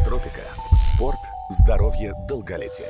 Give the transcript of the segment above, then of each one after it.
Биотропика. Спорт, здоровье, долголетие.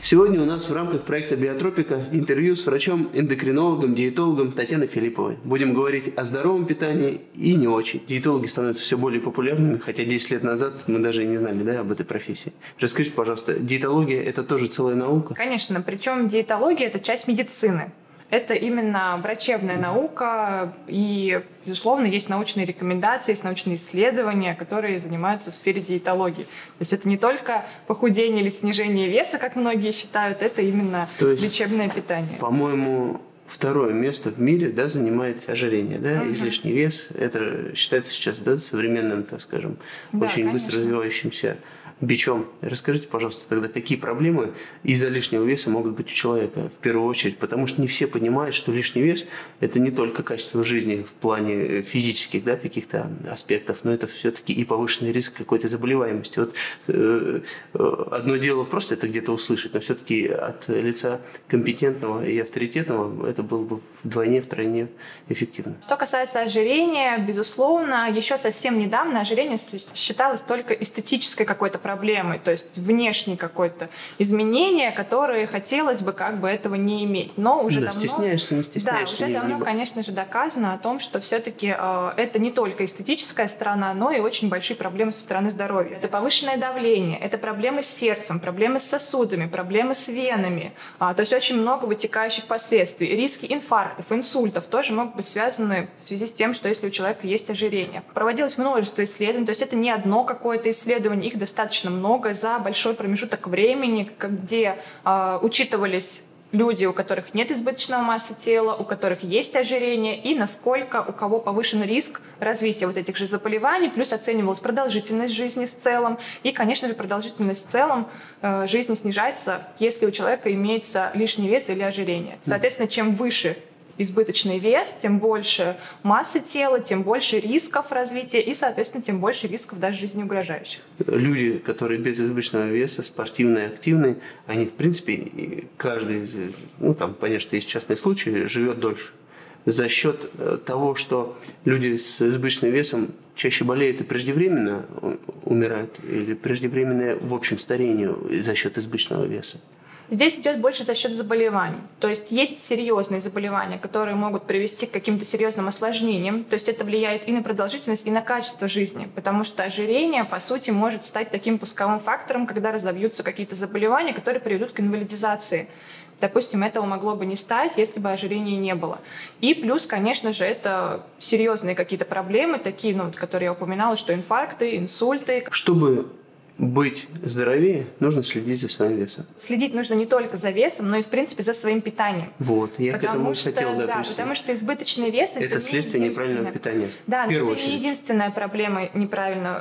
Сегодня у нас в рамках проекта «Биотропика» интервью с врачом-эндокринологом, диетологом Татьяной Филипповой. Будем говорить о здоровом питании и не очень. Диетологи становятся все более популярными, хотя 10 лет назад мы даже и не знали да, об этой профессии. Расскажите, пожалуйста, диетология – это тоже целая наука? Конечно, причем диетология – это часть медицины. Это именно врачебная наука, и, безусловно, есть научные рекомендации, есть научные исследования, которые занимаются в сфере диетологии. То есть это не только похудение или снижение веса, как многие считают, это именно То есть, лечебное питание. По-моему, второе место в мире да, занимает ожирение, да, uh-huh. излишний вес. Это считается сейчас да, современным, так скажем, да, очень конечно. быстро развивающимся бичом. Расскажите, пожалуйста, тогда, какие проблемы из-за лишнего веса могут быть у человека в первую очередь? Потому что не все понимают, что лишний вес – это не только качество жизни в плане физических да, каких-то аспектов, но это все-таки и повышенный риск какой-то заболеваемости. Вот э, э, одно дело просто это где-то услышать, но все-таки от лица компетентного и авторитетного это было бы вдвойне, втройне эффективно. Что касается ожирения, безусловно, еще совсем недавно ожирение считалось только эстетической какой-то проблемой, то есть внешнее какое-то изменение, которое хотелось бы как бы этого не иметь. Но уже да, давно... стесняешься, не стесняешься. Да, уже давно, конечно же, доказано о том, что все-таки э, это не только эстетическая сторона, но и очень большие проблемы со стороны здоровья. Это повышенное давление, это проблемы с сердцем, проблемы с сосудами, проблемы с венами. А, то есть очень много вытекающих последствий. Риски инфарктов, инсультов тоже могут быть связаны в связи с тем, что если у человека есть ожирение. Проводилось множество исследований, то есть это не одно какое-то исследование, их достаточно достаточно много за большой промежуток времени, где э, учитывались люди, у которых нет избыточного массы тела, у которых есть ожирение, и насколько у кого повышен риск развития вот этих же заболеваний, плюс оценивалась продолжительность жизни в целом, и, конечно же, продолжительность в целом э, жизни снижается, если у человека имеется лишний вес или ожирение. Соответственно, чем выше избыточный вес, тем больше массы тела, тем больше рисков развития и, соответственно, тем больше рисков даже жизни угрожающих. Люди, которые без избыточного веса, спортивные, активные, они, в принципе, каждый ну, там, понятно, что есть частные случаи, живет дольше. За счет э, того, что люди с избыточным весом чаще болеют и преждевременно умирают, или преждевременное в общем старение за счет избыточного веса. Здесь идет больше за счет заболеваний. То есть есть серьезные заболевания, которые могут привести к каким-то серьезным осложнениям. То есть это влияет и на продолжительность, и на качество жизни. Потому что ожирение, по сути, может стать таким пусковым фактором, когда разовьются какие-то заболевания, которые приведут к инвалидизации. Допустим, этого могло бы не стать, если бы ожирения не было. И плюс, конечно же, это серьезные какие-то проблемы, такие, ну, которые я упоминала, что инфаркты, инсульты. Чтобы быть здоровее, нужно следить за своим весом. Следить нужно не только за весом, но и, в принципе, за своим питанием. Вот, я потому к этому что, хотел, да, потому что избыточный вес – это, это следствие неправильного питания. Да, но это очередь. не единственная проблема неправильного,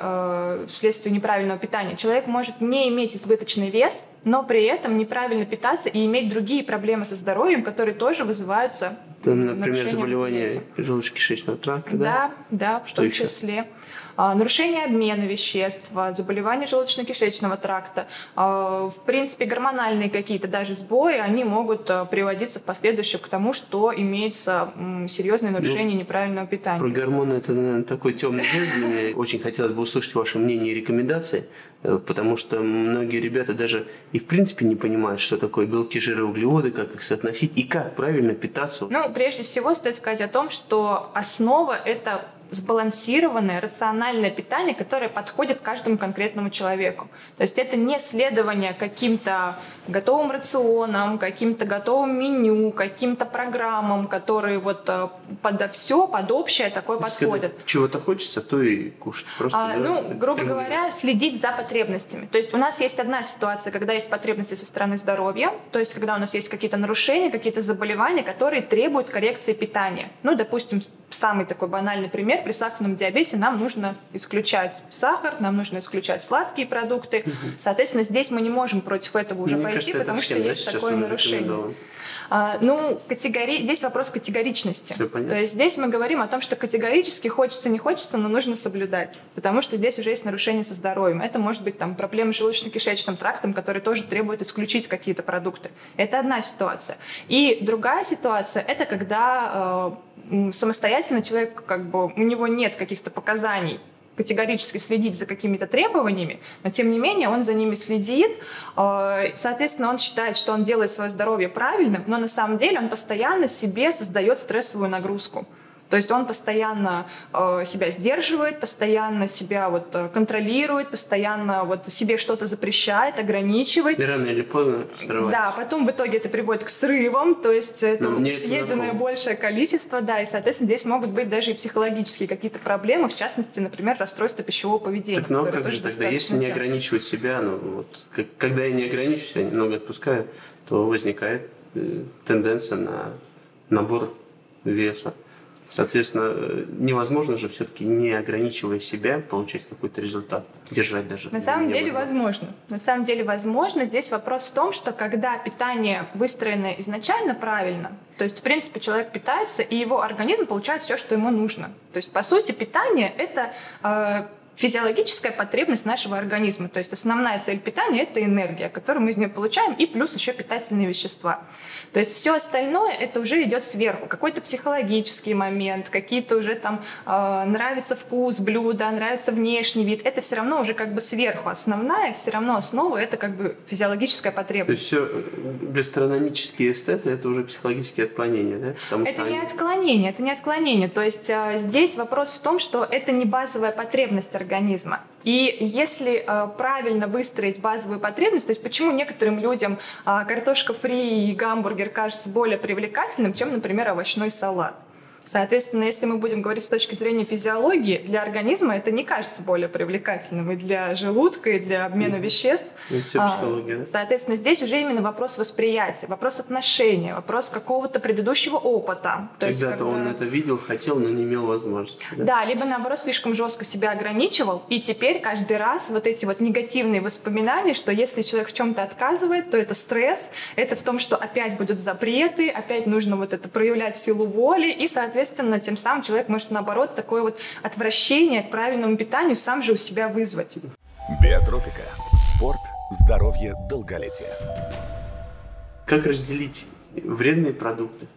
э, следствие неправильного питания. Человек может не иметь избыточный вес, но при этом неправильно питаться и иметь другие проблемы со здоровьем, которые тоже вызываются Там, например, заболевания желудочно-кишечного тракта, да? Да, да, в Что том еще? числе. А, нарушение обмена веществ, заболевания желудочно-кишечного тракта, а, в принципе, гормональные какие-то даже сбои, они могут а, приводиться в последующем к тому, что имеется серьезное ну, нарушение ну, неправильного питания. Про гормоны это, наверное, такой темный лес для меня. Очень хотелось бы услышать ваше мнение и рекомендации, э, потому что многие ребята даже и в принципе не понимают, что такое белки, жиры, углеводы, как их соотносить и как правильно питаться. Ну, прежде всего стоит сказать о том, что основа – это сбалансированное, рациональное питание, которое подходит каждому конкретному человеку. То есть это не следование каким-то готовым рационам, каким-то готовым меню, каким-то программам, которые вот э, под все, под общее такое подходят. Чего-то хочется, то и кушать. Просто, а, да, ну, грубо говоря, следить за потребностями. То есть у нас есть одна ситуация, когда есть потребности со стороны здоровья, то есть когда у нас есть какие-то нарушения, какие-то заболевания, которые требуют коррекции питания. Ну, допустим, самый такой банальный пример, при сахарном диабете нам нужно исключать сахар, нам нужно исключать сладкие продукты. Соответственно, здесь мы не можем против этого уже Мне пойти, кажется, потому что есть такое нарушение. А, ну, категори... здесь вопрос категоричности. То есть здесь мы говорим о том, что категорически хочется, не хочется, но нужно соблюдать. Потому что здесь уже есть нарушение со здоровьем. Это может быть там проблемы с желудочно-кишечным трактом, которые тоже требуют исключить какие-то продукты. Это одна ситуация. И другая ситуация – это когда э, самостоятельно человек, как бы, него нет каких-то показаний категорически следить за какими-то требованиями, но тем не менее он за ними следит, э, соответственно, он считает, что он делает свое здоровье правильным, но на самом деле он постоянно себе создает стрессовую нагрузку. То есть он постоянно э, себя сдерживает, постоянно себя вот э, контролирует, постоянно вот себе что-то запрещает, ограничивает. И рано или поздно срывать. Да, потом в итоге это приводит к срывам, то есть это Ну, съеденное большее количество, да, и, соответственно, здесь могут быть даже и психологические какие-то проблемы, в частности, например, расстройство пищевого поведения. Так, ну как же тогда, если не часто. ограничивать себя, ну вот, как- когда я не ограничиваю себя, немного отпускаю, то возникает э, тенденция на набор веса. Соответственно, э, невозможно же все-таки, не ограничивая себя, получать какой-то результат, держать даже. На самом деле было. возможно. На самом деле возможно. Здесь вопрос в том, что когда питание выстроено изначально правильно, то есть, в принципе, человек питается, и его организм получает все, что ему нужно. То есть, по сути, питание — это э, физиологическая потребность нашего организма. То есть основная цель питания — это энергия, которую мы из нее получаем, и плюс еще питательные вещества. То есть все остальное — это уже идет сверху. Какой-то психологический момент, какие-то уже там э, нравится вкус блюда, нравится внешний вид. Это все равно уже как бы сверху. Основная все равно основа — это как бы физиологическая То потребность. есть все гастрономические эстеты это уже психологические отклонения, да? Потому Это не они- отклонение, это не отклонение. То есть э, здесь вопрос в том, что это не базовая потребность организма. И если э, правильно выстроить базовую потребность, то есть почему некоторым людям э, картошка фри и гамбургер кажутся более привлекательным, чем, например, овощной салат. Соответственно, если мы будем говорить с точки зрения физиологии, для организма это не кажется более привлекательным и для желудка, и для обмена веществ. А? Соответственно, здесь уже именно вопрос восприятия, вопрос отношения, вопрос какого-то предыдущего опыта. То есть, Когда-то он когда- это видел, хотел, но не имел возможности. да? Да, либо наоборот слишком жестко себя ограничивал, и теперь каждый раз вот эти вот негативные воспоминания, что если человек в чем-то отказывает, то это стресс, это в том, что опять будут запреты, опять нужно вот это проявлять силу воли, и, соответственно, тем самым человек может наоборот такое вот отвращение к правильному питанию сам же у себя вызвать. Биотропика. Спорт, здоровье, долголетие. Как разделить вредные продукты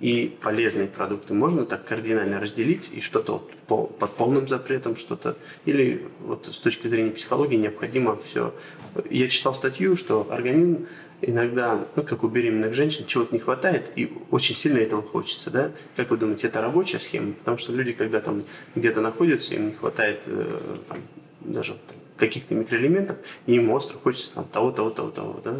и полезные продукты? Можно так кардинально разделить и что-то вот по- под полным запретом, что-то... Или вот с точки зрения психологии необходимо все... Я читал статью, что организм иногда, ну, как у беременных женщин, чего-то не хватает, и очень сильно этого хочется, да? Как вы думаете, это рабочая схема? Потому что люди, когда там где-то находятся, им не хватает э, там, даже каких-то микроэлементов, и им остро хочется там того, того, того, того, да?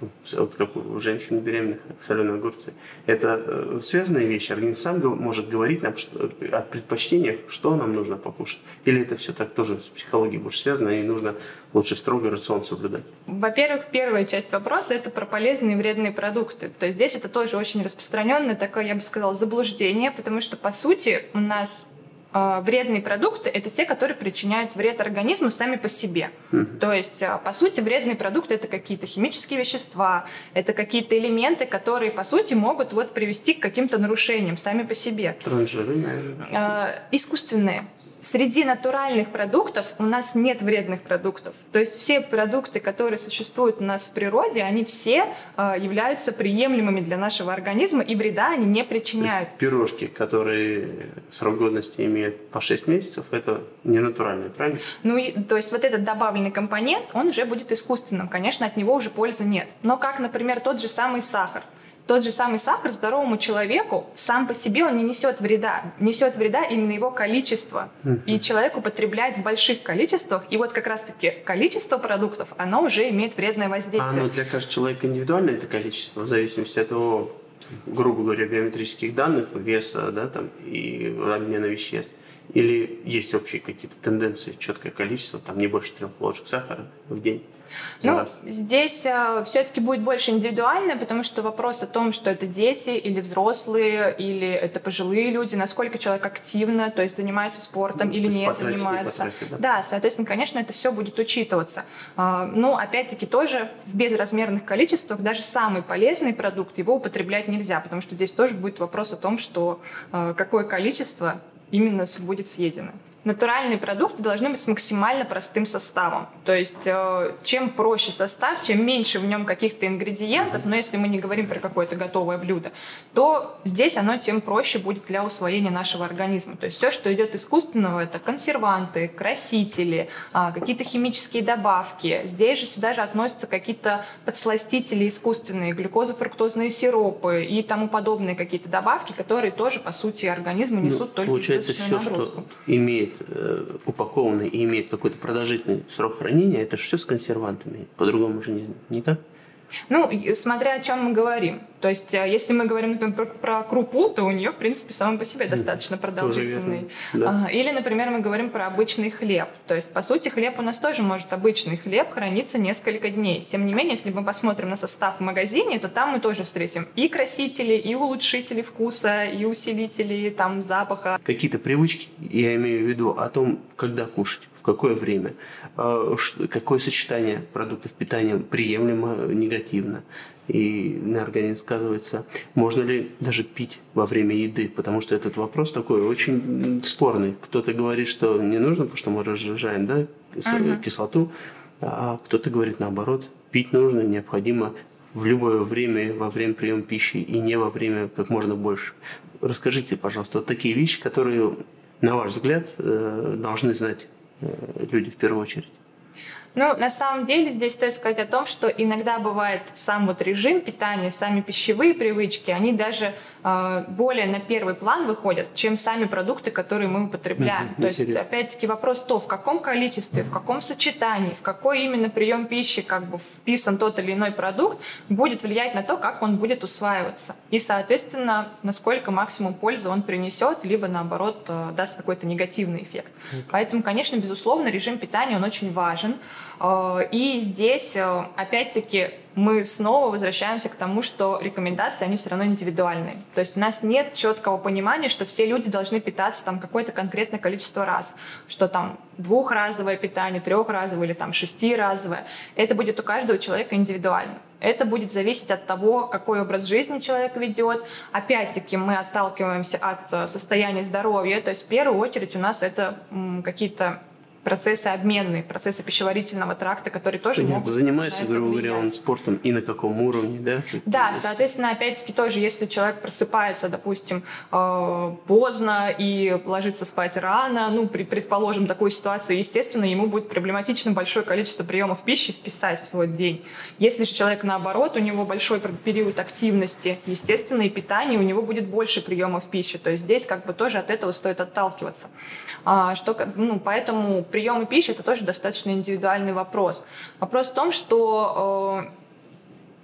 Ну, Вот как у женщин беременных, как соленые огурцы. Это э, связанные вещи. Организм сам может говорить нам что, о предпочтениях, что нам нужно покушать. Или это все так тоже с психологией больше связано, и нужно лучше строго рацион соблюдать. Во-первых, первая часть вопроса – это про полезные и вредные продукты. То есть здесь это тоже очень распространенное такое, я бы сказала, заблуждение, потому что, по сути, у нас вредные продукты – это те, которые причиняют вред организму сами по себе. То есть, э, по сути, вредные продукты – это какие-то химические вещества, это какие-то элементы, которые, по сути, могут вот привести к каким-то нарушениям сами по себе. Транжиры, наверное. Э, искусственные. Среди натуральных продуктов у нас нет вредных продуктов. То есть все продукты, которые существуют у нас в природе, они все э, являются приемлемыми для нашего организма, и вреда они не причиняют. Пирожки, которые срок годности имеют по 6 месяцев, это не натуральные, правильно? Ну и, то есть вот этот добавленный компонент, он уже будет искусственным. Конечно, от него уже пользы нет. Но как, например, тот же самый сахар. Тот же самый сахар здоровому человеку сам по себе он не несет вреда. Несет вреда именно его количество. И человек употребляет в больших количествах. И вот как раз-таки количество продуктов, оно уже имеет вредное А воздействие. оно для каждого человека индивидуально это количество, в зависимости от его, грубо говоря, биометрических данных, веса, да, там, и обмена веществ. Или есть общие какие-то тенденции, четкое количество, там не больше трех ложек сахара в день. Ну, раз. здесь все-таки будет больше индивидуально, потому что вопрос о том, что это дети или взрослые, или это пожилые люди, насколько человек активно, то есть занимается спортом Ну, или не потратить, не занимается. потратить, да. Да, соответственно, конечно, это все будет учитываться. А, Ну, опять-таки, тоже в безразмерных количествах даже самый полезный продукт, его употреблять нельзя, потому что здесь тоже будет вопрос о том, что а, какое количество именно будет съедено. Натуральные продукты должны быть с максимально простым составом. То есть э, чем проще состав, чем меньше в нем каких-то ингредиентов, но если мы не говорим про какое-то готовое блюдо, то здесь оно тем проще будет для усвоения нашего организма. То есть все, что идет искусственного, это консерванты, красители, а, какие-то химические добавки. Здесь же сюда же относятся какие-то подсластители искусственные, глюкозо-фруктозные сиропы и тому подобные какие-то добавки, которые тоже, по сути, организму ну, несут ну, только Получается, все, нагрузку. что имеет э, упакованный и имеет какой-то продолжительный срок хранения, это все с консервантами. По-другому же не, никак. Ну, смотря о чем мы говорим. То есть, э, если мы говорим, например, про, про крупу, то у нее, в принципе, сама по себе достаточно продолжительный. Да. Или, например, мы говорим про обычный хлеб. То есть, по сути, хлеб у нас тоже может обычный хлеб храниться несколько дней. Тем не менее, если мы посмотрим на состав в магазине, то там мы тоже встретим и красители, и улучшители вкуса, и усилители там запаха. Какие-то привычки, я имею в виду о том, когда кушать, в какое время, а, какое сочетание продуктов питания приемлемо, негативно и на организм сказывается. Можно ли даже пить во время еды? Потому что этот вопрос такой очень спорный. Кто-то говорит, что не нужно, потому что мы разжижаем да, кислоту, а кто-то говорит наоборот, пить нужно, необходимо в любое время во время приема пищи и не во время как можно больше. Расскажите, пожалуйста, вот такие вещи, которые, на ваш взгляд, э, должны знать люди в первую очередь. Ну, на самом деле здесь стоит сказать о том, что иногда бывает сам вот режим питания, сами пищевые привычки, они даже э, более на первый план выходят, чем сами продукты, которые мы употребляем. Mm-hmm, То интересно. есть, опять-таки, вопрос то, в каком количестве, в каком сочетании, в какой именно прием пищи как бы вписан тот или иной продукт, будет влиять на то, как он будет усваиваться. И, соответственно, насколько максимум пользы он принесет, либо, наоборот, э, даст какой-то негативный эффект. Okay. Поэтому, конечно, безусловно, режим питания, он очень важен. Э, и здесь, э, опять-таки, мы снова возвращаемся к тому, что рекомендации, они все равно индивидуальные. То есть у нас нет четкого понимания, что все люди должны питаться там какое-то конкретное количество раз, что там двухразовое питание, трехразовое или там шестиразовое. Это будет у каждого человека индивидуально. Это будет зависеть от того, какой образ жизни человек ведет. Опять-таки мы отталкиваемся от э, состояния здоровья. То есть в первую очередь у нас это какие-то процессы обменные, процессы пищеварительного тракта, которые тоже могут... Занимается, грубо говоря, он спортом и на каком уровне, да? Да, соответственно, опять-таки тоже, если человек просыпается, допустим, э, поздно и ложится спать рано, ну, при, предположим, такую ситуацию, естественно, ему будет проблематично большое количество приемов пищи вписать в свой день. Если же человек, наоборот, у него большой период активности, естественно, и питания, у него будет больше приемов пищи. То есть здесь как бы тоже от этого стоит отталкиваться. А, что, ну, поэтому приемы пищи это тоже достаточно индивидуальный вопрос. Вопрос в том, что э,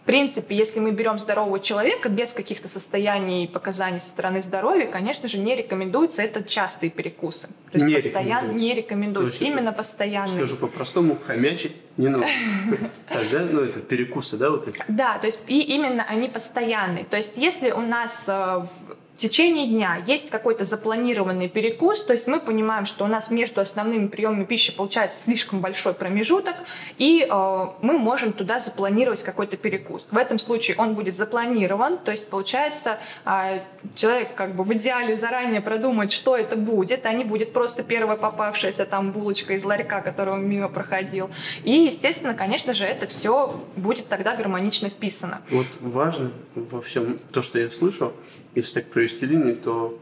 в принципе, если мы берем здорового человека без каких-то состояний и показаний со стороны здоровья, конечно же, не рекомендуется это частые перекусы. То есть не постоянно не рекомендуется. Именно постоянно. Скажу по-простому, хомячить не нужно. Тогда, ну, это перекусы, да, вот эти? Да, то есть и именно они постоянные. То есть если у нас э, в течение дня есть какой-то запланированный перекус, то есть мы понимаем, что у нас между основными приемами пищи получается слишком большой промежуток, и э, мы можем туда запланировать какой-то перекус. В этом случае он будет запланирован, то есть получается э, человек как бы в идеале заранее продумает, что это будет, а не будет просто первая попавшаяся там булочка из ларька, которого мимо проходил. И, естественно, конечно же, это все будет тогда гармонично вписано. Вот важно во всем то, что я слышу, если так провести линию, то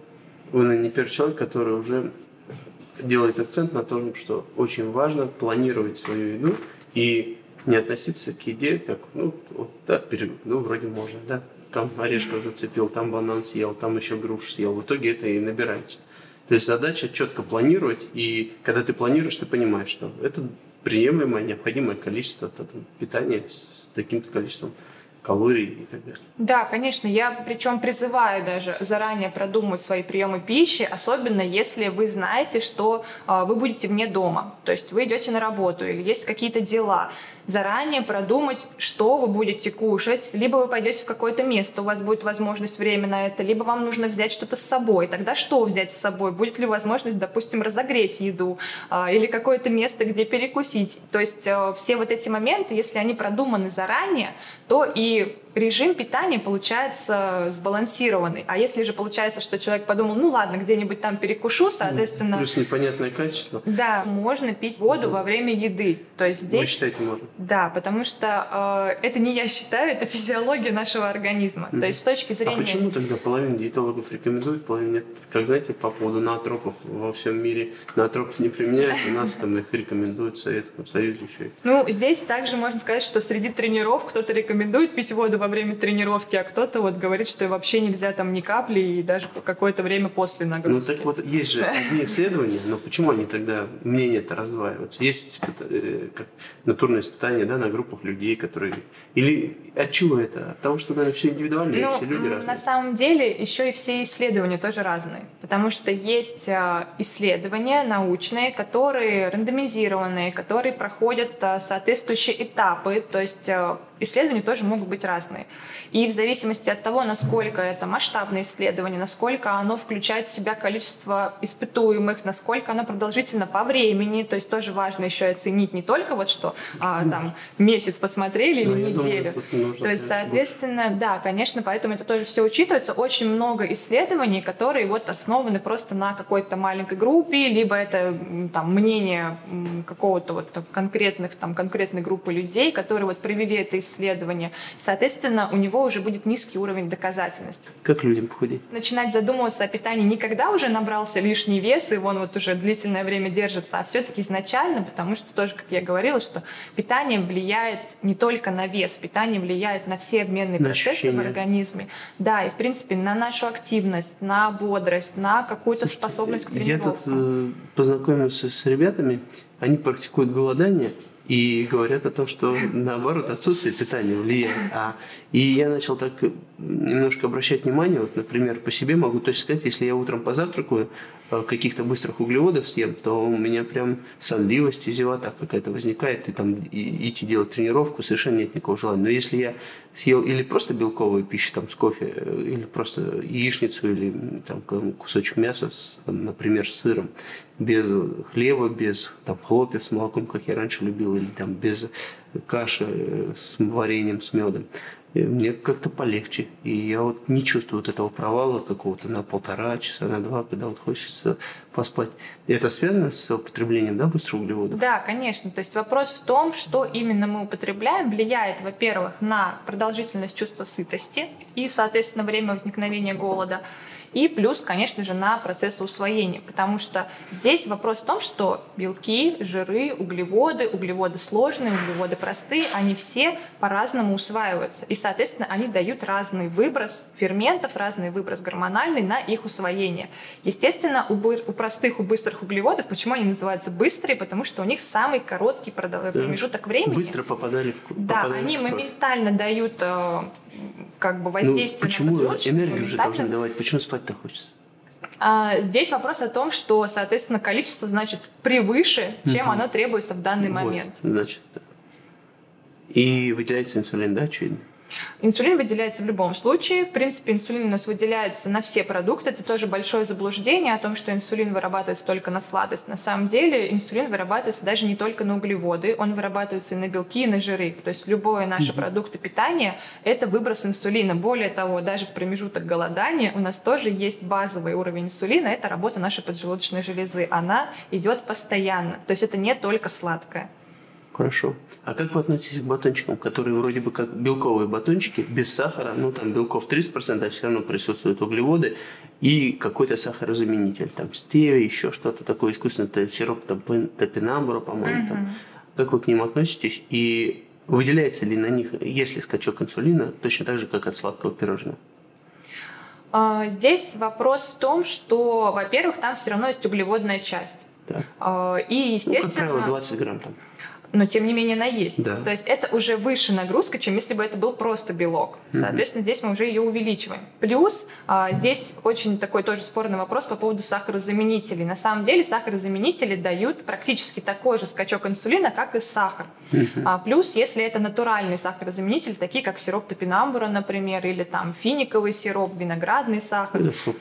вы, наверное, не первый человек, который уже делает акцент на том, что очень важно планировать свою еду и не относиться к еде как, ну, вот, да, ну, вроде можно, да, там орешков зацепил, там банан съел, там еще груш съел. В итоге это и набирается. То есть задача четко планировать, и когда ты планируешь, ты понимаешь, что это приемлемое, необходимое количество там, питания с таким-то количеством калорий и так далее. Да, конечно. Я причем призываю даже заранее продумать свои приемы пищи, особенно если вы знаете, что э, вы будете вне дома. То есть вы идете на работу или есть какие-то дела. Заранее продумать, что вы будете кушать. Либо вы пойдете в какое-то место, у вас будет возможность время на это, либо вам нужно взять что-то с собой. Тогда что взять с собой? Будет ли возможность, допустим, разогреть еду э, или какое-то место, где перекусить? То есть э, все вот эти моменты, если они продуманы заранее, то и you. Режим питания получается сбалансированный. А если же получается, что человек подумал, ну ладно, где-нибудь там перекушу, соответственно... Плюс непонятное качество. Да, можно пить воду во время еды. То есть здесь... Вы считаете, можно? Да, потому что э, это не я считаю, это физиология нашего организма. Mm. То есть с точки зрения... А почему тогда половина диетологов рекомендует, половина нет? Как знаете, по поводу натропов во всем мире натропов не применяют, у нас там их рекомендуют в Советском Союзе еще. Ну, здесь также можно сказать, что среди тренеров кто-то рекомендует пить воду во время тренировки, а кто-то вот говорит, что вообще нельзя там ни капли и даже какое-то время после нагрузки. Ну так вот, есть же одни исследования, но почему они тогда, мнения-то раздваиваются? Есть э, как натурные испытания да, на группах людей, которые... Или от чего это? От того, что, наверное, все индивидуально, ну, все люди разные? На самом деле еще и все исследования тоже разные, потому что есть а, исследования научные, которые рандомизированные, которые проходят а, соответствующие этапы, то есть а, исследования тоже могут быть разные. И в зависимости от того, насколько это масштабное исследование, насколько оно включает в себя количество испытуемых, насколько оно продолжительно по времени, то есть тоже важно еще оценить не только вот что а, там месяц посмотрели или ну, неделю. Думаю, то есть, соответственно, да, конечно, поэтому это тоже все учитывается. Очень много исследований, которые вот основаны просто на какой-то маленькой группе, либо это там мнение какого-то вот конкретных там конкретной группы людей, которые вот провели это исследование. Соответственно, у него уже будет низкий уровень доказательности. Как людям похудеть? Начинать задумываться о питании не когда уже набрался лишний вес, и он вот уже длительное время держится, а все-таки изначально, потому что тоже, как я говорила, что питание влияет не только на вес, питание влияет на все обменные на процессы ощущения. в организме. Да, и в принципе на нашу активность, на бодрость, на какую-то способность к тренировкам. Я тут э, познакомился с ребятами, они практикуют голодание, и говорят о том, что наоборот отсутствие питания влияет. А, и я начал так немножко обращать внимание, вот, например, по себе могу точно сказать, если я утром позавтракаю, Э, каких-то быстрых углеводов съем, то у меня прям сонливость и зевота какая-то возникает, и там и, идти делать тренировку совершенно нет никакого желания. Но если я съел или просто белковую пищу, там, с кофе, э, или просто яичницу, или там, кусочек мяса, с, там, например, с сыром, без хлеба, без там, хлопьев с молоком, как я раньше любил, или там, без каши э, с вареньем, с медом, мне как-то полегче. И я вот не чувствую вот этого провала какого-то на полтора часа, на два, когда вот хочется поспать. Это связано с употреблением, да, быстрых углеводов? Да, конечно. То есть вопрос в том, что именно мы употребляем, влияет, во-первых, на продолжительность чувства сытости и, соответственно, время возникновения голода. И плюс, конечно же, на процессы усвоения, потому что здесь вопрос в том, что белки, жиры, углеводы, углеводы сложные, углеводы простые, они все по-разному усваиваются. И, соответственно, они дают разный выброс ферментов, разный выброс гормональный на их усвоение. Естественно, у, у простых, у быстрых углеводов, почему они называются быстрые? Потому что у них самый короткий промежуток времени. Быстро попадали в Да, они в моментально дают э, как бы ну, воздействие ну, почему почему энергию же должны давать? Почему спать-то хочется? А, здесь вопрос о том, что, соответственно, количество значит превыше, чем угу. оно требуется в данный вот, момент. Значит, и выделяется инсулин, да, очевидно? Инсулин выделяется в любом случае. В принципе, инсулин у нас выделяется на все продукты. Это тоже большое заблуждение о том, что инсулин вырабатывается только на сладость. На самом деле инсулин вырабатывается даже не только на углеводы, он вырабатывается и на белки, и на жиры. То есть любое наше mm-hmm. продукты питания – это выброс инсулина. Более того, даже в промежуток голодания у нас тоже есть базовый уровень инсулина. Это работа нашей поджелудочной железы. Она идет постоянно. То есть это не только сладкое. Хорошо. А как вы относитесь к батончикам, которые вроде бы как белковые батончики, без сахара, ну там белков 30%, а все равно присутствуют углеводы и какой-то сахарозаменитель, там стевия, еще что-то такое искусственное, это сироп топинамбура, по-моему, угу. там. Как вы к ним относитесь и выделяется ли на них, если скачок инсулина, точно так же, как от сладкого пирожного? А, здесь вопрос в том, что, во-первых, там все равно есть углеводная часть. Да. А, и, естественно... Ну, как правило, 20 грамм там но тем не менее она есть. Да. То есть это уже выше нагрузка, чем если бы это был просто белок. Соответственно, mm-hmm. здесь мы уже ее увеличиваем. Плюс а, здесь очень такой тоже спорный вопрос по поводу сахарозаменителей. На самом деле сахарозаменители дают практически такой же скачок инсулина, как и сахар. Mm-hmm. А, плюс, если это натуральный сахарозаменитель, такие как сироп топинамбура, например, или там финиковый сироп, виноградный сахар. Mm-hmm.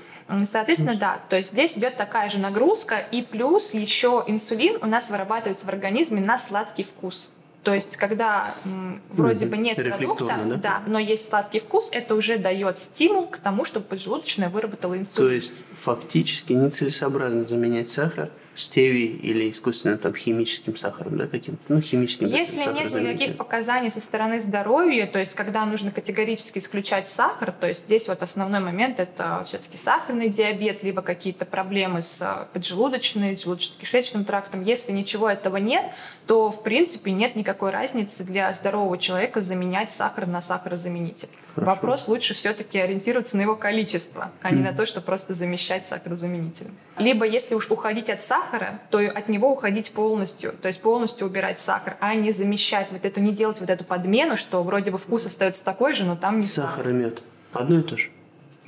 Соответственно, да, то есть здесь идет такая же нагрузка, и плюс еще инсулин у нас вырабатывается в организме на сладкий вкус. То есть, когда м, вроде бы нет продукта, да? да, но есть сладкий вкус, это уже дает стимул к тому, чтобы поджелудочная выработала инсулин. То есть, фактически нецелесообразно заменять сахар стевией или искусственным там, химическим сахаром, да, каким-то, ну, химическим Если нет никаких показаний со стороны здоровья, то есть когда нужно категорически исключать сахар, то есть здесь вот основной момент это все-таки сахарный диабет, либо какие-то проблемы с а, поджелудочной, желудочно-кишечным трактом. Если ничего этого нет, то в принципе нет никакой разницы для здорового человека заменять сахар на сахарозаменитель. Хорошо. Вопрос лучше все-таки ориентироваться на его количество, а не mm. на то, что просто замещать сахарозаменителем. Либо если уж уходить от сахара, то от него уходить полностью, то есть полностью убирать сахар, а не замещать вот эту, не делать вот эту подмену, что вроде бы вкус остается такой же, но там не Сахар и мед. Одно и то же.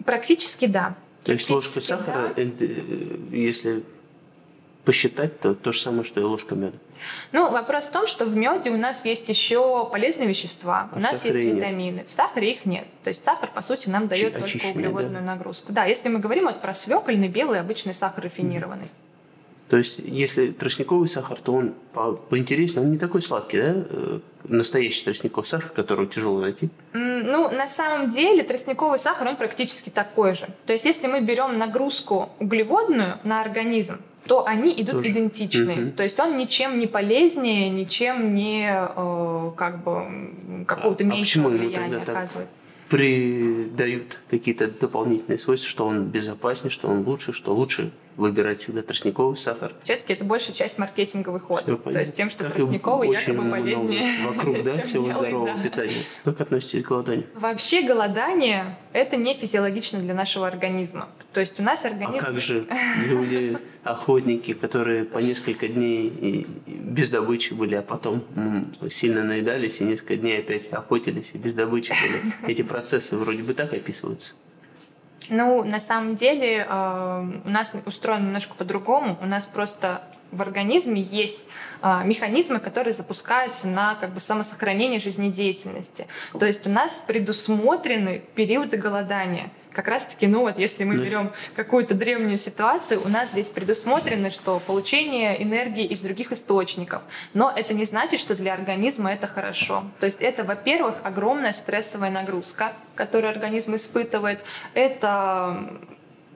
Практически да. То есть ложка сахара, да. Э, если посчитать, то то же самое, что и ложка меда. Ну, вопрос в том, что в меде у нас есть еще полезные вещества, а у нас есть витамины. Нет. В сахаре их нет. То есть сахар, по сути, нам дает Очищение, только углеводную да? нагрузку. Да, если мы говорим вот про свекольный, белый, обычный сахар рафинированный. Mm-hmm. То есть, если тростниковый сахар, то он по поинтереснее, он не такой сладкий, да? Э, настоящий тростниковый сахар, который тяжело найти. Ну, на самом деле, тростниковый сахар, он практически такой же. То есть, если мы берем нагрузку углеводную на организм, то они идут Тоже. идентичные. Угу. То есть он ничем не полезнее, ничем не э, как бы какого-то а, меньшего а влияния оказывает. Придают какие-то дополнительные свойства, что он безопаснее, что он лучше, что лучше выбирать всегда тростниковый сахар. Все-таки это большая часть маркетинговых ход. То есть тем, что как тростниковый якобы полезнее. Вокруг, да, всего здорового да. питания. Как относитесь к голоданию? Вообще голодание – это не физиологично для нашего организма. То есть у нас организм... А как же люди, охотники, которые по несколько дней без добычи были, а потом сильно наедались и несколько дней опять охотились и без добычи были. Эти процессы вроде бы так описываются. Ну, на самом деле э, у нас устроено немножко по-другому. У нас просто в организме есть э, механизмы, которые запускаются на как бы самосохранение жизнедеятельности. То есть у нас предусмотрены периоды голодания как раз-таки, ну вот если мы берем какую-то древнюю ситуацию, у нас здесь предусмотрено, что получение энергии из других источников. Но это не значит, что для организма это хорошо. То есть это, во-первых, огромная стрессовая нагрузка, которую организм испытывает. Это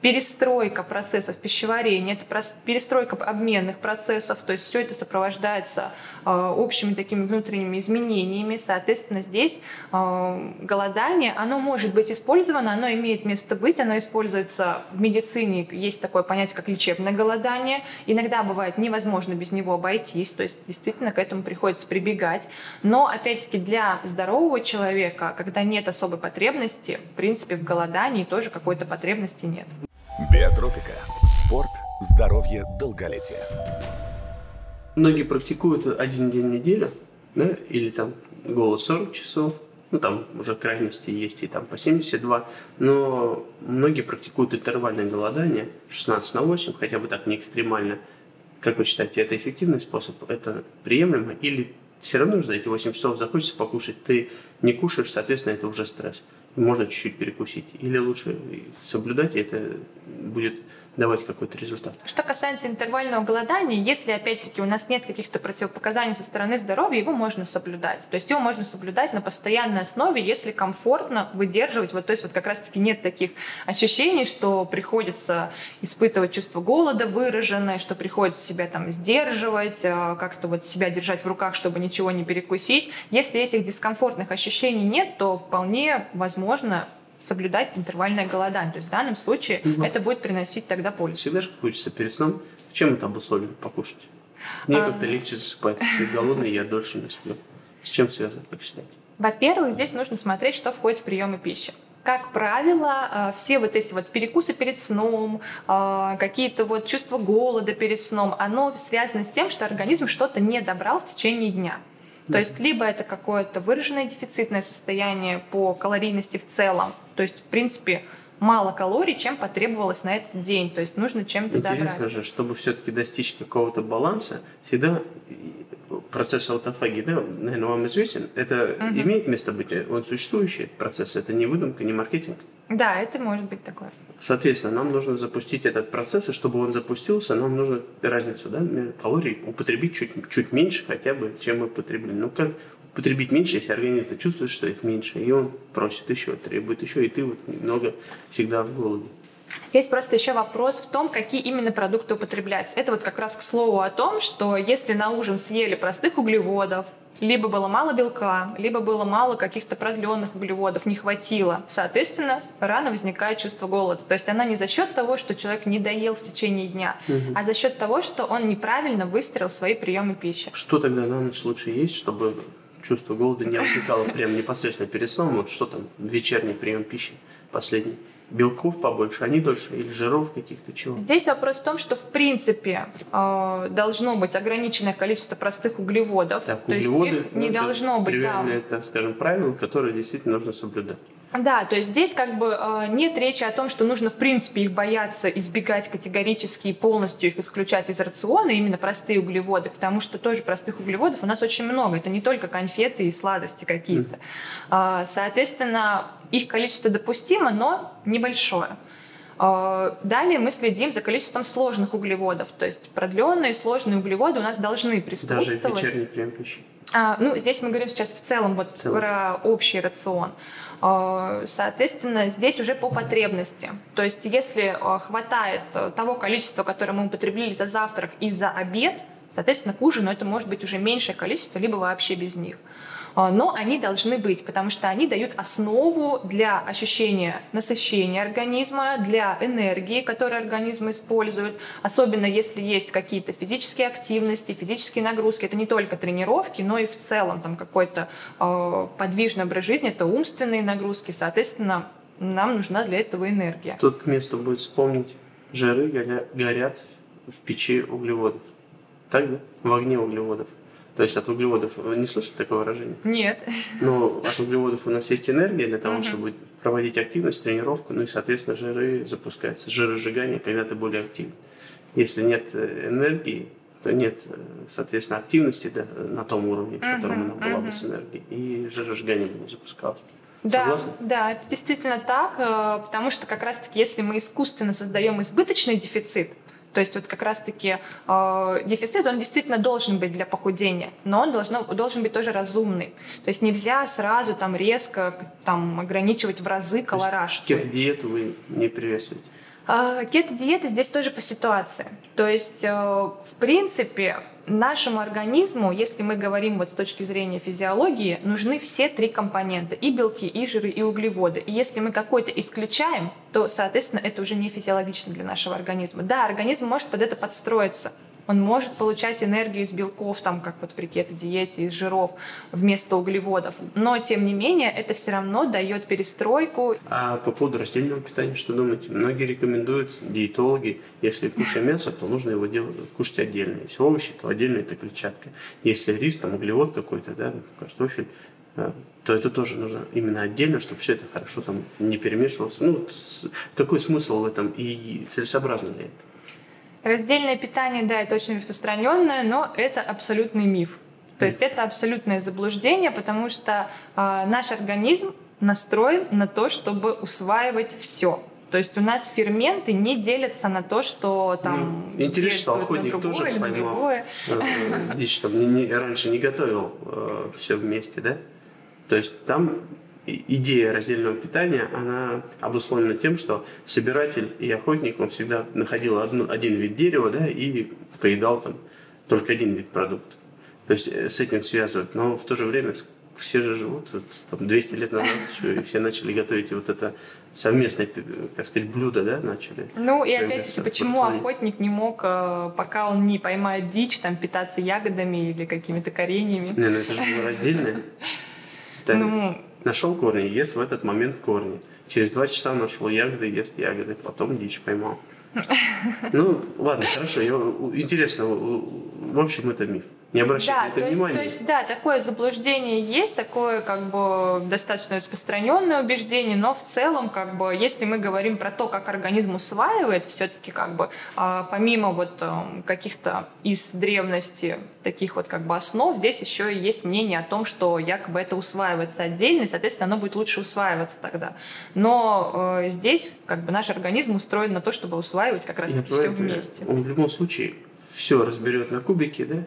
перестройка процессов пищеварения, это перестройка обменных процессов, то есть все это сопровождается э, общими такими внутренними изменениями. Соответственно, здесь э, голодание, оно может быть использовано, оно имеет место быть, оно используется в медицине, есть такое понятие, как лечебное голодание. Иногда бывает невозможно без него обойтись, то есть действительно к этому приходится прибегать. Но, опять-таки, для здорового человека, когда нет особой потребности, в принципе, в голодании тоже какой-то потребности нет. Биотропика. Спорт, здоровье, долголетие. Многие практикуют один день в неделю, да, или там голод 40 часов, ну там уже крайности есть и там по 72, но многие практикуют интервальное голодание 16 на 8, хотя бы так не экстремально. Как вы считаете, это эффективный способ, это приемлемо или все равно за эти 8 часов захочется покушать, ты не кушаешь, соответственно, это уже стресс можно чуть-чуть перекусить. Или лучше соблюдать, и это будет давать какой-то результат. Что касается интервального голодания, если опять-таки у нас нет каких-то противопоказаний со стороны здоровья, его можно соблюдать. То есть его можно соблюдать на постоянной основе, если комфортно выдерживать. Вот, то есть вот как раз-таки нет таких ощущений, что приходится испытывать чувство голода выраженное, что приходится себя там сдерживать, э, как-то вот себя держать в руках, чтобы ничего не перекусить. Если этих дискомфортных ощущений нет, то вполне возможно соблюдать интервальное голодание. То есть в данном случае угу. это будет приносить тогда пользу. Всегда же хочется перед сном. Чем это обусловлено покушать? Мне а... как-то легче засыпать. Если голодный, я дольше не сплю. С чем связано, как считаете? Во-первых, здесь нужно смотреть, что входит в приемы пищи. Как правило, а, все вот эти вот перекусы перед сном, а, какие-то вот чувства голода перед сном, оно связано с тем, что организм что-то не добрал в течение дня. То есть либо это какое-то выраженное дефицитное состояние по калорийности в целом, то есть в принципе мало калорий, чем потребовалось на этот день. То есть нужно чем-то добрать. Интересно же, чтобы все-таки достичь какого-то баланса, всегда процесс аутофагии, да, наверное, вам известен, это угу. имеет место быть, он существующий процесс, это не выдумка, не маркетинг. Да, это может быть такое. Соответственно, нам нужно запустить этот процесс, и чтобы он запустился, нам нужно разницу да, калорий употребить чуть, чуть меньше хотя бы, чем мы потребили. Ну, как употребить меньше, если организм чувствует, что их меньше, и он просит еще, требует еще, и ты вот немного всегда в голоде. Здесь просто еще вопрос в том, какие именно продукты употреблять. Это вот как раз к слову о том, что если на ужин съели простых углеводов, либо было мало белка, либо было мало каких-то продленных углеводов, не хватило. Соответственно, рано возникает чувство голода. То есть она не за счет того, что человек не доел в течение дня, угу. а за счет того, что он неправильно выстроил свои приемы пищи. Что тогда на ночь лучше есть, чтобы чувство голода не возникало прямо непосредственно перед сном? Вот что там, вечерний прием пищи последний? Белков побольше, они дольше, или жиров каких-то чего? Здесь вопрос в том, что в принципе э, должно быть ограниченное количество простых углеводов. Так, то углеводы, есть их не должно быть. Тривиальное, да. так скажем, правило, которое действительно нужно соблюдать. Да, то есть здесь как бы э, нет речи о том, что нужно в принципе их бояться, избегать категорически и полностью их исключать из рациона, именно простые углеводы, потому что тоже простых углеводов у нас очень много. Это не только конфеты и сладости какие-то. Э, соответственно, их количество допустимо, но небольшое. А, далее мы следим за количеством сложных углеводов, то есть продленные сложные углеводы у нас должны присутствовать. Даже вечерний прием пищи. А, ну, здесь мы говорим сейчас в целом вот целом. про общий рацион. А, соответственно, здесь уже по потребности. То есть, если а, хватает того количества, которое мы употребили за завтрак и за обед, соответственно, к ужину это может быть уже меньшее количество, либо вообще без них. А, но они должны быть, потому что они дают основу для ощущения насыщения организма, для энергии, которую организм использует, особенно если есть какие-то физические активности, физические нагрузки. Это не только тренировки, но и в целом там какой-то э, подвижный образ жизни, это умственные нагрузки, соответственно, нам нужна для этого энергия. Тут к месту будет вспомнить, жиры горят в печи углеводов. Так, да? В огне углеводов. То есть от углеводов, вы не слышали такое выражение? Нет. Ну, от углеводов у нас есть энергия для того, чтобы проводить активность, тренировку, ну и, соответственно, жиры запускаются. Жиросжигание, когда ты более активен. Если нет э, энергии, то нет, э, соответственно, активности да, на том уровне, uh-huh, котором она была бы с энергией, и жиросжигание бы не запускалось. Да, Согласны? да, это действительно так, э, потому что как раз-таки, если мы искусственно создаем избыточный дефицит, то есть вот как раз-таки э, дефицит, он действительно должен быть для похудения, но он должно, должен быть тоже разумный. То есть нельзя сразу там резко там, ограничивать в разы колораж. Кето-диету вы не приветствуете? Э, кето-диета здесь тоже по ситуации. То есть, э, в принципе, нашему организму, если мы говорим вот с точки зрения физиологии, нужны все три компонента. И белки, и жиры, и углеводы. И если мы какой-то исключаем, то, соответственно, это уже не физиологично для нашего организма. Да, организм может под это подстроиться. Он может получать энергию из белков, там, как вот при кето-диете, из жиров вместо углеводов. Но, тем не менее, это все равно дает перестройку. А по поводу растительного питания, что думаете? Многие рекомендуют, диетологи, если кушаем мясо, то нужно его делать, кушать отдельно. Если овощи, то отдельно это клетчатка. Если рис, там углевод какой-то, да, картофель, э, то это тоже нужно именно отдельно, чтобы все это хорошо там не перемешивалось. Ну, какой смысл в этом и целесообразно ли это? Раздельное питание, да, это очень распространенное, но это абсолютный миф. То есть это абсолютное заблуждение, потому что э, наш организм настроен на то, чтобы усваивать все. То есть у нас ферменты не делятся на то, что там ну, Интересно, охотник тоже или другое. Э, дичь, там не, не, раньше не готовил э, все вместе, да? То есть там идея раздельного питания, она обусловлена тем, что собиратель и охотник, он всегда находил одну, один вид дерева, да, и поедал там только один вид продукта. То есть э, с этим связывают. Но в то же время все же живут, вот, там, 200 лет назад и все начали готовить вот это совместное, как сказать, блюдо, да, начали. Ну и опять-таки, почему охотник не мог, э, пока он не поймает дичь, там, питаться ягодами или какими-то кореньями? Не, ну это же было раздельное. Ну, Нашел корни, ест в этот момент корни. Через два часа нашел ягоды, ест ягоды, потом дичь поймал. Ну, ладно, хорошо. Я, интересно, в общем, это миф. Не обращать да, на это то есть, внимания. То есть, да, такое заблуждение есть, такое как бы достаточно распространенное убеждение, но в целом, как бы, если мы говорим про то, как организм усваивает, все-таки как бы а, помимо вот а, каких-то из древности таких вот как бы основ, здесь еще и есть мнение о том, что якобы это усваивается отдельно, и, соответственно, оно будет лучше усваиваться тогда. Но э, здесь как бы наш организм устроен на то, чтобы усваивать как раз-таки все вместе. Он в любом случае все разберет на кубики, да?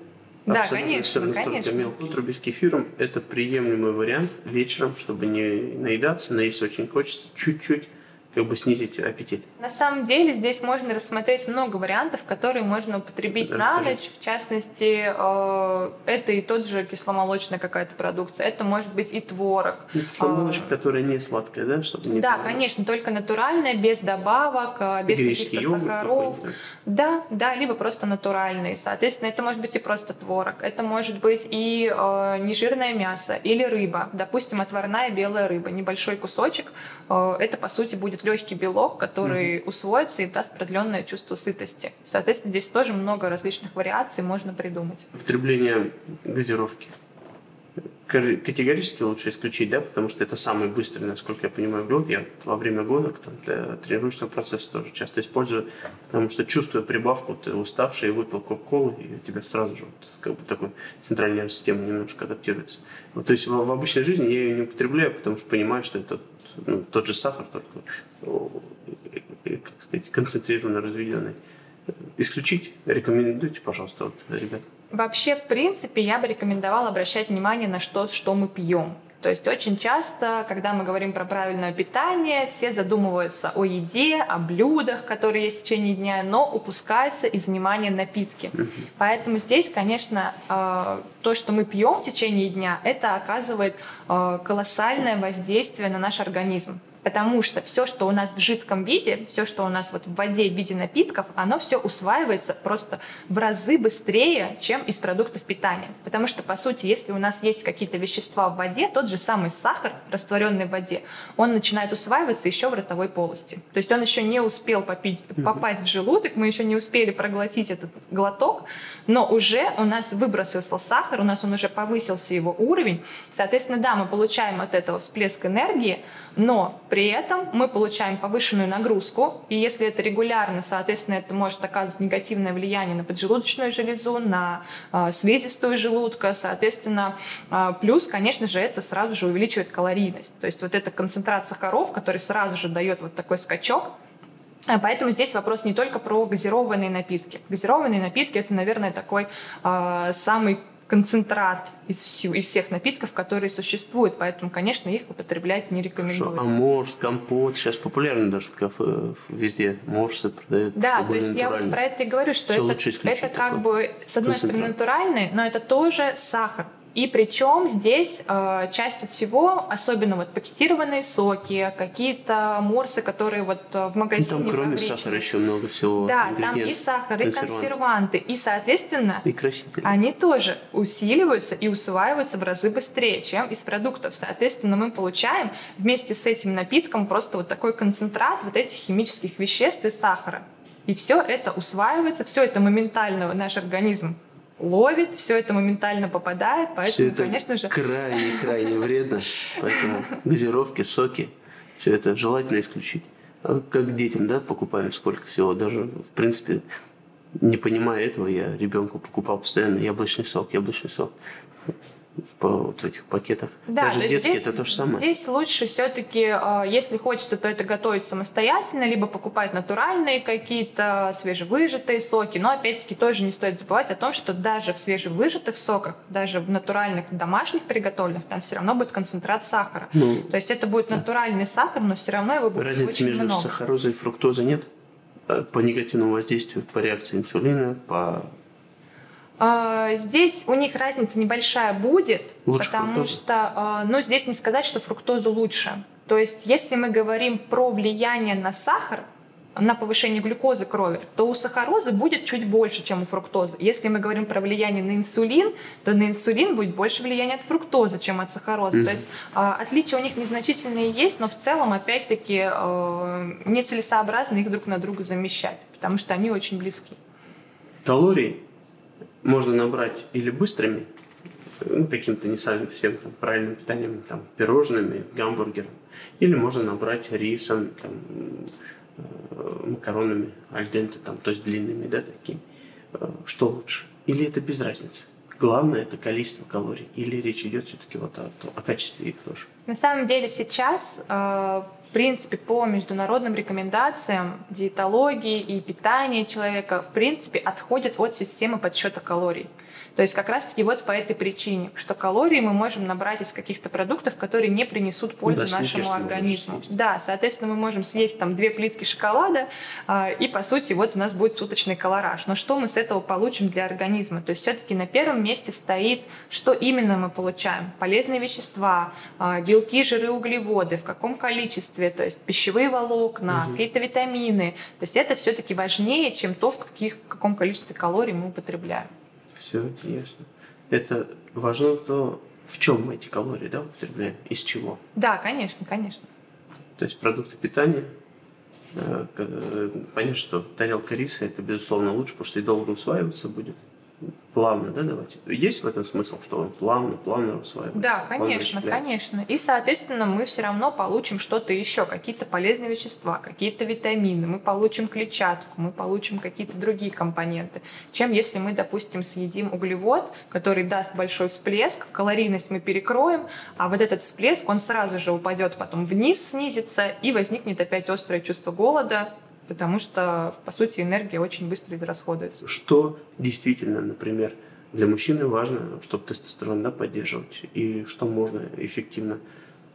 Да, Абсолютно конечно, все настолько конечно. мелко. Утро без кефиром – это приемлемый вариант вечером, чтобы не наедаться, наесться очень хочется, чуть-чуть как бы снизить аппетит. На самом деле здесь можно рассмотреть много вариантов, которые можно употребить на Расскажи. ночь. В частности, э, это и тот же кисломолочная какая-то продукция, это может быть и творог. Кисломолочка, которая не сладкая, да? Чтобы не Да, было- конечно, только натуральная, без добавок, э, без каких-то сахаров. Да, да, либо просто натуральный. Соответственно, это может быть и просто творог, это может быть и э, нежирное мясо или рыба, допустим, отварная белая рыба, небольшой кусочек. Э, это, по сути, будет легкий белок, который усвоится и даст продленное чувство сытости. Соответственно, здесь тоже много различных вариаций можно придумать. Употребление газировки. Категорически лучше исключить, да, потому что это самый быстрый, насколько я понимаю, год. Я во время гонок там, для тренировочного процесса тоже часто использую, потому что чувствую прибавку, ты уставший, выпил кока-колы, и у тебя сразу же вот, как бы такой центральная система немножко адаптируется. Вот, то есть в, в обычной жизни я ее не употребляю, потому что понимаю, что это ну, тот же сахар, только э, э, как сказать, концентрированно разведенный. Исключить рекомендуйте, пожалуйста, вот, ребят. Вообще, в принципе, я бы рекомендовала обращать внимание на что, что мы пьем. То есть очень часто, когда мы говорим про правильное питание, все задумываются о еде, о блюдах, которые есть в течение дня, но упускается из внимания напитки. Поэтому здесь, конечно, э, то, что мы пьем в течение дня, это оказывает э, колоссальное воздействие на наш организм. Потому что все, что у нас в жидком виде, все, что у нас вот в воде в виде напитков, оно все усваивается просто в разы быстрее, чем из продуктов питания. Потому что, по сути, если у нас есть какие-то вещества в воде, тот же самый сахар, растворенный в воде, он начинает усваиваться еще в ротовой полости. То есть он еще не успел попить, попасть в желудок, мы еще не успели проглотить этот глоток, но уже у нас выбросился сахар, у нас он уже повысился его уровень. Соответственно, да, мы получаем от этого всплеск энергии, но при этом мы получаем повышенную нагрузку, и если это регулярно, соответственно, это может оказывать негативное влияние на поджелудочную железу, на э, слизистую желудка, соответственно, э, плюс, конечно же, это сразу же увеличивает калорийность. То есть вот эта концентрат сахаров, который сразу же дает вот такой скачок, а Поэтому здесь вопрос не только про газированные напитки. Газированные напитки это, наверное, такой э, самый концентрат из, всю, из всех напитков, которые существуют. Поэтому, конечно, их употреблять не Хорошо. рекомендуется. А морс, компот, сейчас популярно даже в кафе, везде морсы продают. Да, то есть я вот про это и говорю, что Всё это, это как такое. бы, с одной стороны, натуральный, но это тоже сахар. И причем здесь э, чаще всего, особенно вот пакетированные соки, какие-то морсы, которые вот э, в магазине там кроме фабричные. сахара еще много всего. Да, там и сахар, и консерванты, и, соответственно, И красители. они тоже усиливаются и усваиваются в разы быстрее, чем из продуктов. Соответственно, мы получаем вместе с этим напитком просто вот такой концентрат вот этих химических веществ и сахара. И все это усваивается, все это моментально наш организм ловит, все это моментально попадает, Все поэтому, это конечно же, крайне-крайне вредно. Поэтому газировки, соки, все это желательно исключить. А Как детям, да, покупаем сколько всего. Даже, в принципе, не понимая этого, я ребенку покупал постоянно яблочный сок, яблочный сок. В, вот в этих пакетах. Да, Даже то детские здесь, это то же самое. Здесь лучше все-таки, если хочется, то это готовить самостоятельно, либо покупать натуральные какие-то свежевыжатые соки. Но опять-таки тоже не стоит забывать о том, что даже в свежевыжатых соках, даже в натуральных домашних приготовленных, там все равно будет концентрат сахара. Ну, То есть это будет натуральный сахар, но все равно его будет Разницы очень между много. сахарозой и фруктозой нет? А По негативному воздействию, по реакции инсулина, по... А, Здесь у них разница небольшая будет, Лучше потому фруктоза? что, а, ну, здесь не сказать, что фруктозу лучше. То есть, если мы говорим про влияние на сахар, на повышение глюкозы крови, то у сахарозы будет чуть больше, чем у фруктозы. Если мы говорим про влияние на инсулин, то на инсулин будет больше влияния от фруктозы, чем от сахарозы. То есть а, отличия у них незначительные есть, но в целом, опять-таки, э, нецелесообразно их друг на друга замещать, потому что они очень близки. Калории можно набрать или быстрыми, ну, каким-то не самым всем там, правильным питанием, там, пирожными, гамбургером, или можно набрать рисом, там, э, макаронами альденте, там, то есть длинными, да, такими. Э, что лучше? Или это без разницы? Главное это количество калорий. Или речь идет все-таки вот о, о качестве их тоже? На самом деле сейчас, э, в принципе, по международным рекомендациям диетологии и питания человека, в принципе, отходят от системы подсчета калорий. То есть как раз-таки вот по этой причине, что калории мы можем набрать из каких-то продуктов, которые не принесут пользы Да, нашему организму. Да, соответственно, мы можем съесть там две плитки шоколада, а, и по сути вот у нас будет суточный колораж. Но что мы с этого получим для организма? То есть все-таки на первом месте стоит, что именно мы получаем. Полезные вещества, а, белки, жиры, углеводы, в каком количестве, то есть пищевые волокна, какие-то витамины. То есть это все-таки важнее, чем то, в, каких, в каком количестве калорий мы употребляем. Все ясно. Это важно то, в чем мы эти калории да, употребляем, из чего. Да, конечно, конечно. То есть продукты питания. э, э, Понятно, что тарелка риса это безусловно лучше, потому что и долго усваиваться будет. Плавно, да, давайте. Есть в этом смысл, что он плавно, плавно усваивается? Да, конечно, конечно. И, соответственно, мы все равно получим что-то еще, какие-то полезные вещества, какие-то витамины, мы получим клетчатку, мы получим какие-то другие компоненты, чем если мы, допустим, съедим углевод, который даст большой всплеск, калорийность мы перекроем, а вот этот всплеск, он сразу же упадет потом вниз, снизится, и возникнет опять острое чувство голода, потому что, по сути, энергия очень быстро израсходуется. Что действительно, например, для мужчины важно, чтобы тестостерон да, поддерживать, и что можно эффективно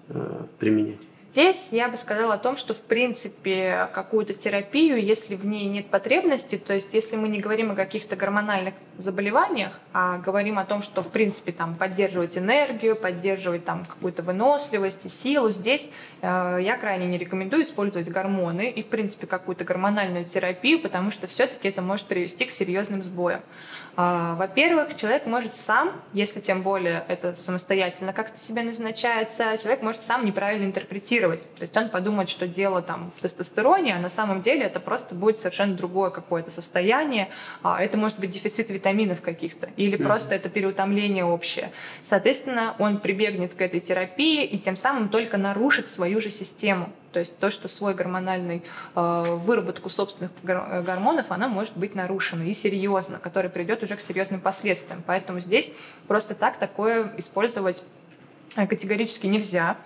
э, применять? Здесь я бы сказала о том, что в принципе какую-то терапию, если в ней нет потребности, то есть если мы не говорим о каких-то гормональных заболеваниях, а говорим о том, что в принципе там поддерживать энергию, поддерживать там какую-то выносливость и силу, здесь э, я крайне не рекомендую использовать гормоны и в принципе какую-то гормональную терапию, потому что все-таки это может привести к серьезным сбоям. А, Во-первых, человек может сам, если тем более это самостоятельно как-то себе назначается, человек может сам неправильно интерпретировать. То есть он подумает, что дело там в тестостероне, а на самом деле это просто будет совершенно другое какое-то состояние. А, Это может быть дефицит витаминов каких-то или просто это переутомление общее. Соответственно, он прибегнет к этой терапии и тем самым только нарушит свою же систему. То есть то, что свой гормональный э, выработку собственных э, гормонов, она может быть нарушена и серьезно, который придет уже к серьезным последствиям. Поэтому здесь просто так такое использовать э, категорически нельзя,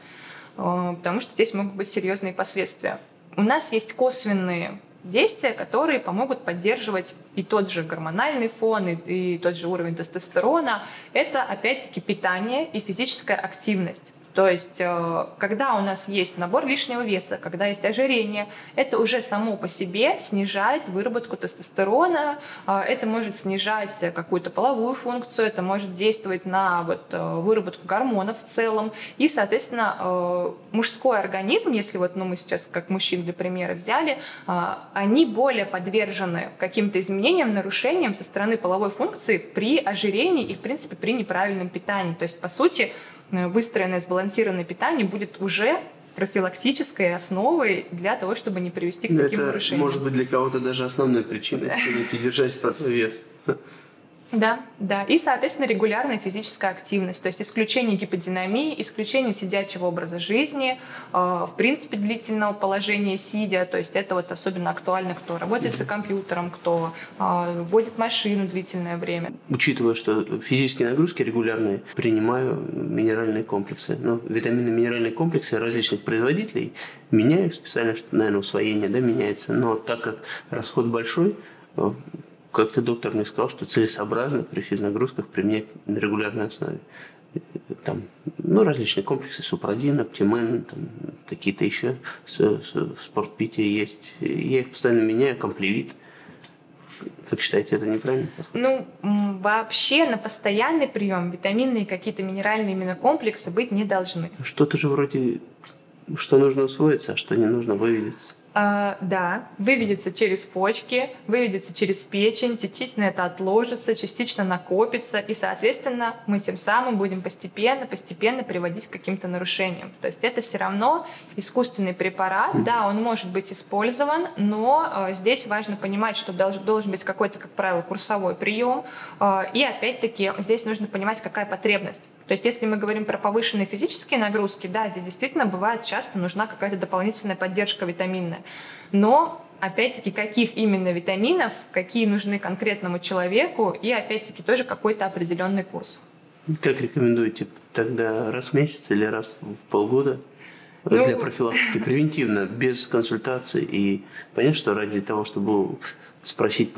потому что здесь могут быть серьезные последствия. У нас есть косвенные действия, которые помогут поддерживать и тот же гормональный фон, и, и тот же уровень тестостерона. Это, опять-таки, питание и физическая активность. То есть, э, когда у нас есть набор лишнего веса, когда есть ожирение, это уже само по себе снижает выработку тестостерона, э, это может снижать какую-то половую функцию, это может действовать на вот, э, выработку гормонов в целом. И, соответственно, э, мужской организм, если вот ну, мы сейчас как мужчин для примера взяли, э, они более подвержены каким-то изменениям, нарушениям со стороны половой функции при ожирении и, в принципе, при неправильном питании. То есть, по сути, выстроенное сбалансированное питание будет уже профилактической основой для того, чтобы не привести к Ну, таким это нарушениям. может быть для кого-то даже основной причиной, чтобы держать вес. Да, да. И, соответственно, регулярная физическая активность, то есть исключение гиподинамии, исключение сидячего образа жизни, э, в принципе, длительного положения сидя, то есть это вот особенно актуально, кто работает за компьютером, кто э, водит машину длительное время. Учитывая, что физические нагрузки регулярные, принимаю минеральные комплексы. Ну, витамины минеральные комплексы различных производителей меняю специально, что, наверное, усвоение да, меняется. Но так как расход большой, э, как-то доктор мне сказал, что целесообразно при физнагрузках применять на регулярной основе. Э, Там, ну, различные комплексы, супрадин, оптимен, там, какие-то еще в спортпите есть. Я их постоянно меняю, комплевит. Как считаете, это неправильно? Ну, вообще на постоянный прием витаминные какие-то минеральные именно комплексы быть не должны. Что-то же вроде, что нужно усвоиться, а что не нужно выведется. А, да, выведется через почки, выведется через печень, частично это отложится, частично накопится, и, соответственно, мы тем самым будем постепенно, постепенно приводить к каким-то нарушениям. То есть это все равно искусственный препарат, да, он может быть использован, но э, здесь важно понимать, что должен, должен быть какой-то, как правило, курсовой прием, э, и опять-таки здесь нужно понимать, какая потребность. То есть если мы говорим про повышенные физические нагрузки, да, здесь действительно бывает часто нужна какая-то дополнительная поддержка витаминная. Но опять-таки, каких именно витаминов, какие нужны конкретному человеку, и опять-таки тоже какой-то определенный курс. Как рекомендуете тогда раз в месяц или раз в полгода? Ну, для профилактики превентивно, без консультации. И понятно, что ради того, чтобы спросить,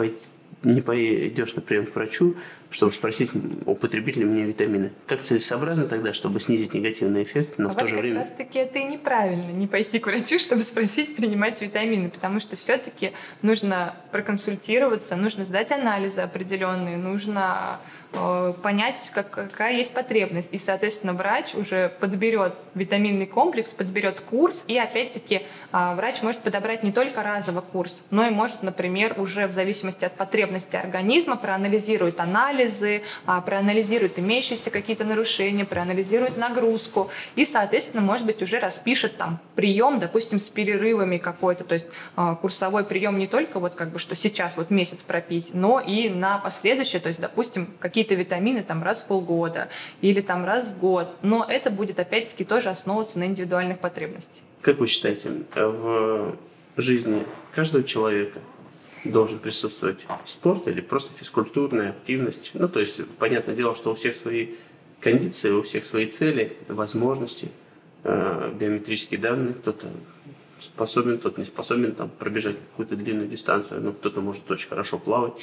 не пойдешь, например, к врачу, чтобы спросить, употребить ли мне витамины. Как целесообразно тогда, чтобы снизить негативный эффект, но а в то же время... как раз-таки это и неправильно, не пойти к врачу, чтобы спросить, принимать витамины, потому что все-таки нужно проконсультироваться, нужно сдать анализы определенные, нужно э, понять, как, какая есть потребность. И, соответственно, врач уже подберет витаминный комплекс, подберет курс, и, опять-таки, э, врач может подобрать не только разовый курс, но и может, например, уже в зависимости от потребности организма проанализирует анализ, анализы, а, проанализирует имеющиеся какие-то нарушения, проанализирует нагрузку. И, соответственно, может быть, уже распишет там прием, допустим, с перерывами какой-то, то есть а, курсовой прием не только вот как бы, что сейчас вот месяц пропить, но и на последующее, то есть, допустим, какие-то витамины там раз в полгода или там раз в год, но это будет опять-таки тоже основываться на индивидуальных потребностях. Как вы считаете, в жизни каждого человека должен присутствовать спорт или просто физкультурная активность. Ну, то есть, понятное дело, что у всех свои кондиции, у всех свои цели, возможности, э, биометрические данные. Кто-то способен, тот не способен там, пробежать какую-то длинную дистанцию, но кто-то может очень хорошо плавать.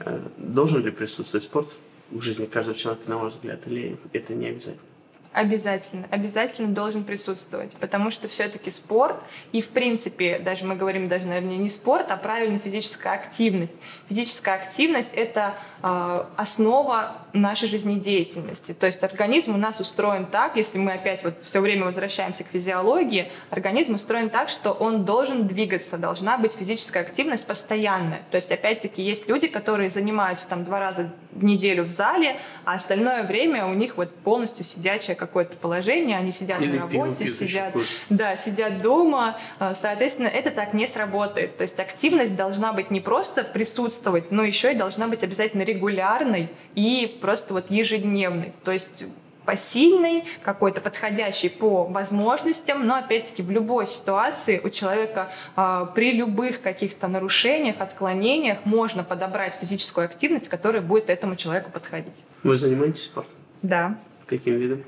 Э, должен ли присутствовать спорт в жизни каждого человека, на ваш взгляд, или это не обязательно? Обязательно, обязательно должен присутствовать, потому что все-таки спорт, и в принципе, даже мы говорим даже, наверное, не спорт, а правильно физическая активность. Физическая активность – это э, основа нашей жизнедеятельности. То есть организм у нас устроен так, если мы опять вот все время возвращаемся к физиологии, организм устроен так, что он должен двигаться, должна быть физическая активность постоянная. То есть опять-таки есть люди, которые занимаются там два раза в неделю в зале, а остальное время у них вот полностью сидячее какое-то положение, они сидят Или на работе, сидят, да, сидят дома, а, соответственно, это так не сработает. То есть активность должна быть не просто присутствовать, но еще и должна быть обязательно регулярной и просто вот ежедневной. То есть посильный, какой-то подходящий по возможностям, но опять-таки в любой ситуации у человека э, при любых каких-то нарушениях, отклонениях можно подобрать физическую активность, которая будет этому человеку подходить. Вы занимаетесь спортом? Да. Каким видом?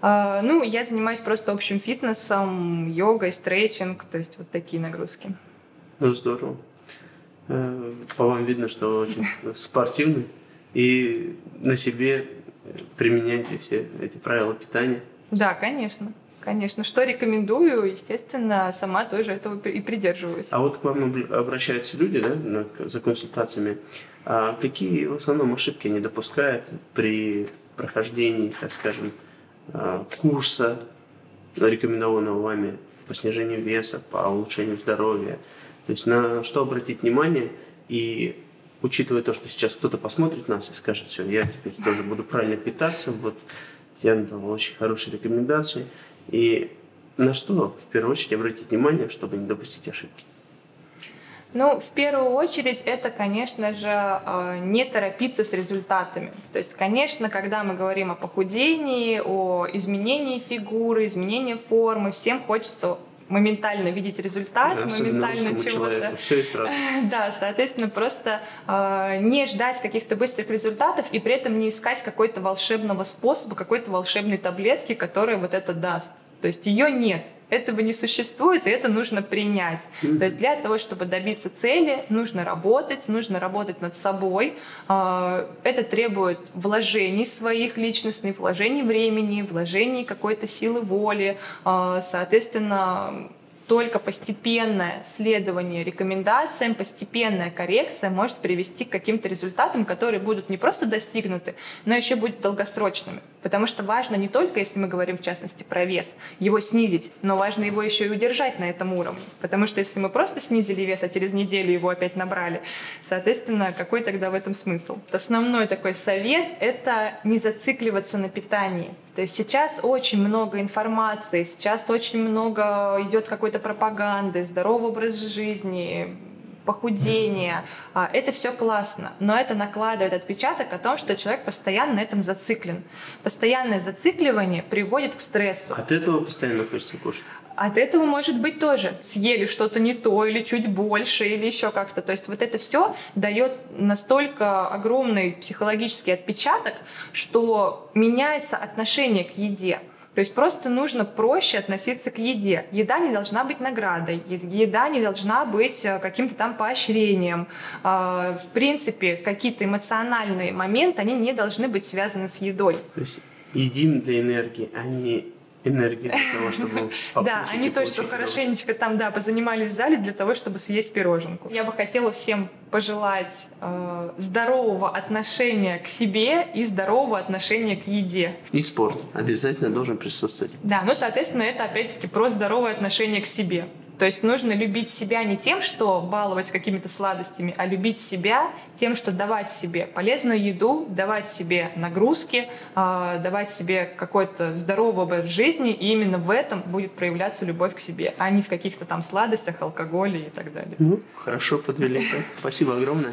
Uh, ну, я занимаюсь просто общим фитнесом, йогой, стретчинг, то есть вот такие нагрузки. Ну, здорово. Э, по вам видно, что очень спортивный и на себе применяете все эти правила питания? Да, конечно. Конечно. Что рекомендую, естественно, сама тоже этого и придерживаюсь. А вот к вам обращаются люди да, за консультациями. А какие в основном ошибки они допускают при прохождении, так скажем, а, курса, рекомендованного вами по снижению веса, по улучшению здоровья? То есть на что обратить внимание и учитывая то, что сейчас кто-то посмотрит нас и скажет, все, я теперь тоже буду правильно питаться, вот я дал очень хорошие рекомендации. И на что в первую очередь обратить внимание, чтобы не допустить ошибки? Ну, в первую очередь, это, конечно же, э, не торопиться с результатами. То есть, конечно, когда мы говорим о похудении, о изменении фигуры, изменении формы, всем хочется моментально видеть результат, да, моментально чего-то. Да, соответственно, просто э, не ждать каких-то быстрых результатов и при этом не искать какой-то волшебного способа, какой-то волшебной таблетки, которая вот это даст. То есть ее нет этого не существует, и это нужно принять. Mm-hmm. То есть для того, чтобы добиться цели, нужно работать, нужно работать над собой. А, это требует вложений своих личностных, вложений времени, вложений какой-то силы воли. А, соответственно, только постепенное следование рекомендациям, постепенная коррекция может привести к каким-то результатам, которые будут не просто достигнуты, но еще будут долгосрочными. Потому что важно не только, если мы говорим в частности про вес, его снизить, но важно его еще и удержать на этом уровне. Потому что если мы просто снизили вес, а через неделю его опять набрали, соответственно, какой тогда в этом смысл? Основной такой совет – это не зацикливаться на питании. То есть сейчас очень много информации, сейчас очень много идет какой-то пропаганды, здоровый образ жизни, похудение. А, это все классно, но это накладывает отпечаток о том, что человек постоянно на этом зациклен. Постоянное зацикливание приводит к стрессу. От этого постоянно хочется кушать. От этого может быть тоже съели что-то не то или чуть больше или еще как-то. То есть вот это все дает настолько огромный психологический отпечаток, что меняется отношение к еде. То есть просто нужно проще относиться к еде. Еда не должна быть наградой, еда не должна быть э, каким-то там поощрением. А, в принципе, какие-то эмоциональные моменты, они не должны быть связаны с едой. То есть едим для энергии, а не энергии для того, чтобы Да, не то, что хорошенечко там, да, позанимались в зале для того, чтобы съесть пироженку. Я бы хотела всем пожелать э, здорового отношения к себе и здорового отношения к еде. И спорт обязательно должен присутствовать. Да, ну, соответственно, это опять-таки про здоровое отношение к себе. То есть нужно любить себя не тем, что баловать какими-то сладостями, а любить себя тем, что давать себе полезную еду, давать себе нагрузки, а, давать себе какой-то здоровый образ жизни, и именно в этом будет проявляться любовь к себе, а не в каких-то там сладостях, алкоголе и так далее. Ну, хорошо подвели. Спасибо огромное.